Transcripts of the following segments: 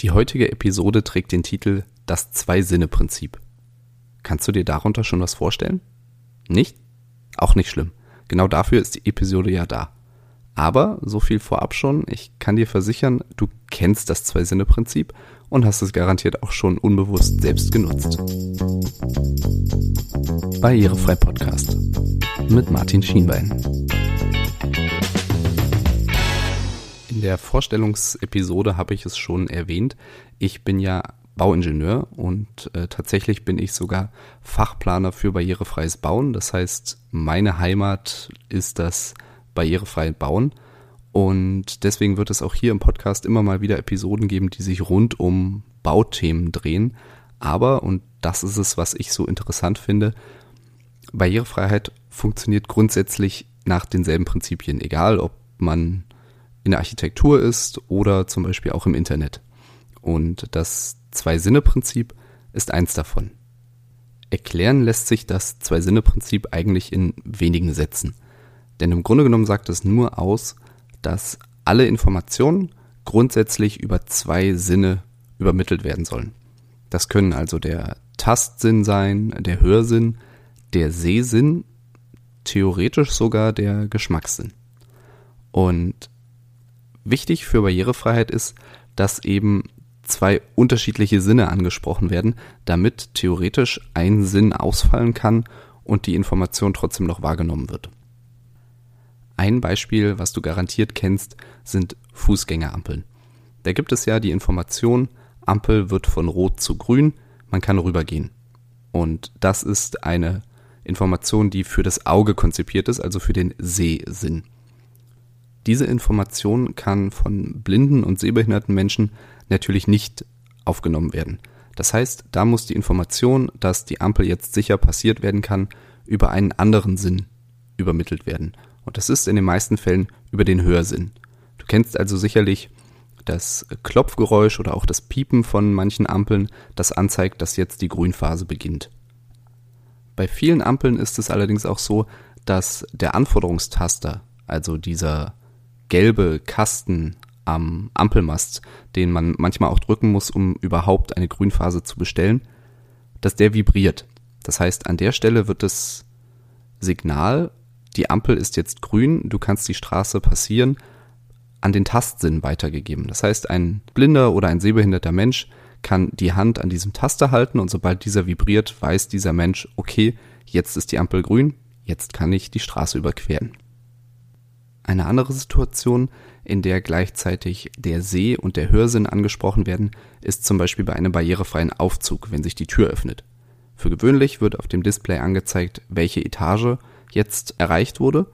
Die heutige Episode trägt den Titel Das Zwei-Sinne-Prinzip. Kannst du dir darunter schon was vorstellen? Nicht? Auch nicht schlimm. Genau dafür ist die Episode ja da. Aber so viel vorab schon, ich kann dir versichern, du kennst das Zwei-Sinne-Prinzip und hast es garantiert auch schon unbewusst selbst genutzt. Barrierefrei Podcast mit Martin Schienbein. In der Vorstellungsepisode habe ich es schon erwähnt. Ich bin ja Bauingenieur und äh, tatsächlich bin ich sogar Fachplaner für barrierefreies Bauen. Das heißt, meine Heimat ist das barrierefreie Bauen. Und deswegen wird es auch hier im Podcast immer mal wieder Episoden geben, die sich rund um Bauthemen drehen. Aber, und das ist es, was ich so interessant finde, Barrierefreiheit funktioniert grundsätzlich nach denselben Prinzipien, egal ob man in der Architektur ist oder zum Beispiel auch im Internet. Und das Zwei-Sinne-Prinzip ist eins davon. Erklären lässt sich das Zwei-Sinne-Prinzip eigentlich in wenigen Sätzen. Denn im Grunde genommen sagt es nur aus, dass alle Informationen grundsätzlich über zwei Sinne übermittelt werden sollen. Das können also der Tastsinn sein, der Hörsinn, der Sehsinn, theoretisch sogar der Geschmackssinn. Und Wichtig für Barrierefreiheit ist, dass eben zwei unterschiedliche Sinne angesprochen werden, damit theoretisch ein Sinn ausfallen kann und die Information trotzdem noch wahrgenommen wird. Ein Beispiel, was du garantiert kennst, sind Fußgängerampeln. Da gibt es ja die Information, Ampel wird von rot zu grün, man kann rübergehen. Und das ist eine Information, die für das Auge konzipiert ist, also für den Sehsinn. Diese Information kann von blinden und sehbehinderten Menschen natürlich nicht aufgenommen werden. Das heißt, da muss die Information, dass die Ampel jetzt sicher passiert werden kann, über einen anderen Sinn übermittelt werden. Und das ist in den meisten Fällen über den Hörsinn. Du kennst also sicherlich das Klopfgeräusch oder auch das Piepen von manchen Ampeln, das anzeigt, dass jetzt die Grünphase beginnt. Bei vielen Ampeln ist es allerdings auch so, dass der Anforderungstaster, also dieser gelbe Kasten am Ampelmast, den man manchmal auch drücken muss, um überhaupt eine Grünphase zu bestellen, dass der vibriert. Das heißt, an der Stelle wird das Signal, die Ampel ist jetzt grün, du kannst die Straße passieren, an den Tastsinn weitergegeben. Das heißt, ein blinder oder ein sehbehinderter Mensch kann die Hand an diesem Taster halten und sobald dieser vibriert, weiß dieser Mensch, okay, jetzt ist die Ampel grün, jetzt kann ich die Straße überqueren. Eine andere Situation, in der gleichzeitig der Seh- und der Hörsinn angesprochen werden, ist zum Beispiel bei einem barrierefreien Aufzug, wenn sich die Tür öffnet. Für gewöhnlich wird auf dem Display angezeigt, welche Etage jetzt erreicht wurde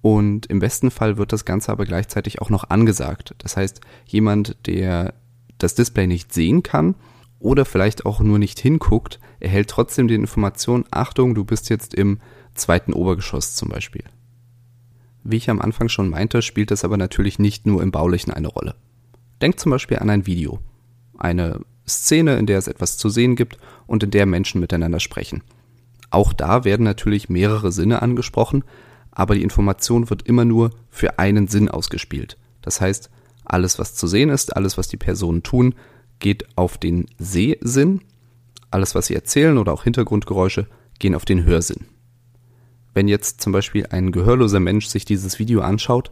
und im besten Fall wird das Ganze aber gleichzeitig auch noch angesagt. Das heißt, jemand, der das Display nicht sehen kann oder vielleicht auch nur nicht hinguckt, erhält trotzdem die Information, Achtung, du bist jetzt im zweiten Obergeschoss zum Beispiel. Wie ich am Anfang schon meinte, spielt es aber natürlich nicht nur im Baulichen eine Rolle. Denk zum Beispiel an ein Video. Eine Szene, in der es etwas zu sehen gibt und in der Menschen miteinander sprechen. Auch da werden natürlich mehrere Sinne angesprochen, aber die Information wird immer nur für einen Sinn ausgespielt. Das heißt, alles, was zu sehen ist, alles, was die Personen tun, geht auf den Sehsinn, alles, was sie erzählen oder auch Hintergrundgeräusche, gehen auf den Hörsinn. Wenn jetzt zum Beispiel ein gehörloser Mensch sich dieses Video anschaut,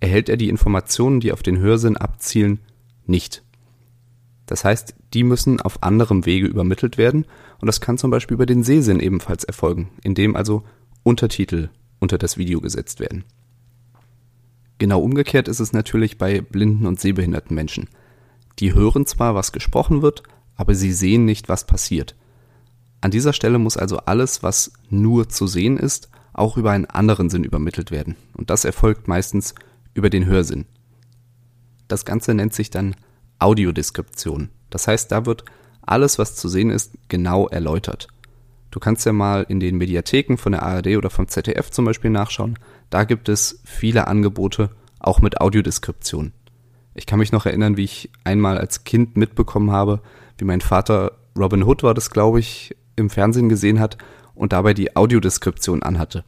erhält er die Informationen, die auf den Hörsinn abzielen, nicht. Das heißt, die müssen auf anderem Wege übermittelt werden und das kann zum Beispiel über den Sehsinn ebenfalls erfolgen, indem also Untertitel unter das Video gesetzt werden. Genau umgekehrt ist es natürlich bei blinden und sehbehinderten Menschen. Die hören zwar, was gesprochen wird, aber sie sehen nicht, was passiert. An dieser Stelle muss also alles, was nur zu sehen ist, auch über einen anderen Sinn übermittelt werden. Und das erfolgt meistens über den Hörsinn. Das Ganze nennt sich dann Audiodeskription. Das heißt, da wird alles, was zu sehen ist, genau erläutert. Du kannst ja mal in den Mediatheken von der ARD oder vom ZDF zum Beispiel nachschauen. Da gibt es viele Angebote, auch mit Audiodeskription. Ich kann mich noch erinnern, wie ich einmal als Kind mitbekommen habe, wie mein Vater Robin Hood war das, glaube ich, im Fernsehen gesehen hat und dabei die Audiodeskription anhatte.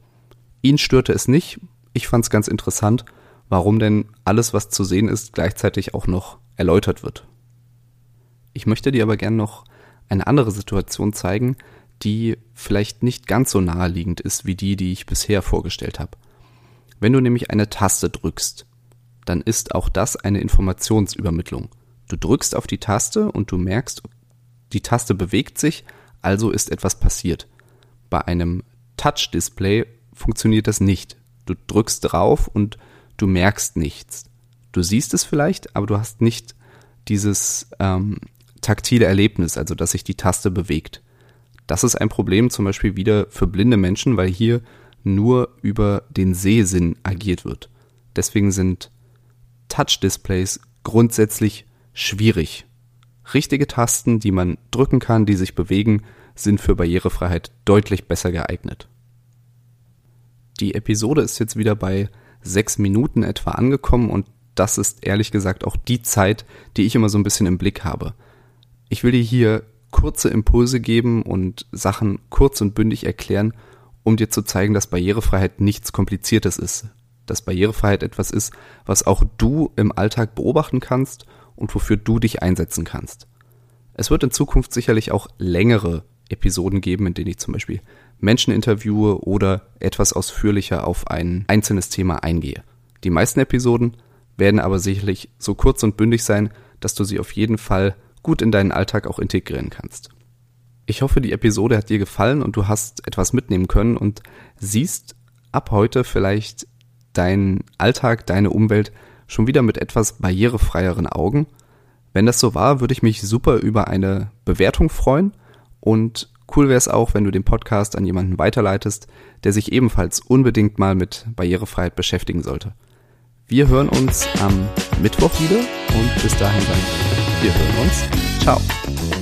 Ihn störte es nicht, ich fand es ganz interessant, warum denn alles, was zu sehen ist, gleichzeitig auch noch erläutert wird. Ich möchte dir aber gerne noch eine andere Situation zeigen, die vielleicht nicht ganz so naheliegend ist wie die, die ich bisher vorgestellt habe. Wenn du nämlich eine Taste drückst, dann ist auch das eine Informationsübermittlung. Du drückst auf die Taste und du merkst, die Taste bewegt sich, also ist etwas passiert. Bei einem Touch-Display funktioniert das nicht. Du drückst drauf und du merkst nichts. Du siehst es vielleicht, aber du hast nicht dieses ähm, taktile Erlebnis, also dass sich die Taste bewegt. Das ist ein Problem zum Beispiel wieder für blinde Menschen, weil hier nur über den Sehsinn agiert wird. Deswegen sind Touch-Displays grundsätzlich schwierig. Richtige Tasten, die man drücken kann, die sich bewegen, sind für Barrierefreiheit deutlich besser geeignet. Die Episode ist jetzt wieder bei sechs Minuten etwa angekommen und das ist ehrlich gesagt auch die Zeit, die ich immer so ein bisschen im Blick habe. Ich will dir hier kurze Impulse geben und Sachen kurz und bündig erklären, um dir zu zeigen, dass Barrierefreiheit nichts Kompliziertes ist. Dass Barrierefreiheit etwas ist, was auch du im Alltag beobachten kannst und wofür du dich einsetzen kannst. Es wird in Zukunft sicherlich auch längere Episoden geben, in denen ich zum Beispiel Menschen interviewe oder etwas ausführlicher auf ein einzelnes Thema eingehe. Die meisten Episoden werden aber sicherlich so kurz und bündig sein, dass du sie auf jeden Fall gut in deinen Alltag auch integrieren kannst. Ich hoffe, die Episode hat dir gefallen und du hast etwas mitnehmen können und siehst ab heute vielleicht deinen Alltag, deine Umwelt schon wieder mit etwas barrierefreieren Augen. Wenn das so war, würde ich mich super über eine Bewertung freuen und cool wäre es auch, wenn du den Podcast an jemanden weiterleitest, der sich ebenfalls unbedingt mal mit Barrierefreiheit beschäftigen sollte. Wir hören uns am Mittwoch wieder und bis dahin dann, wir hören uns. Ciao.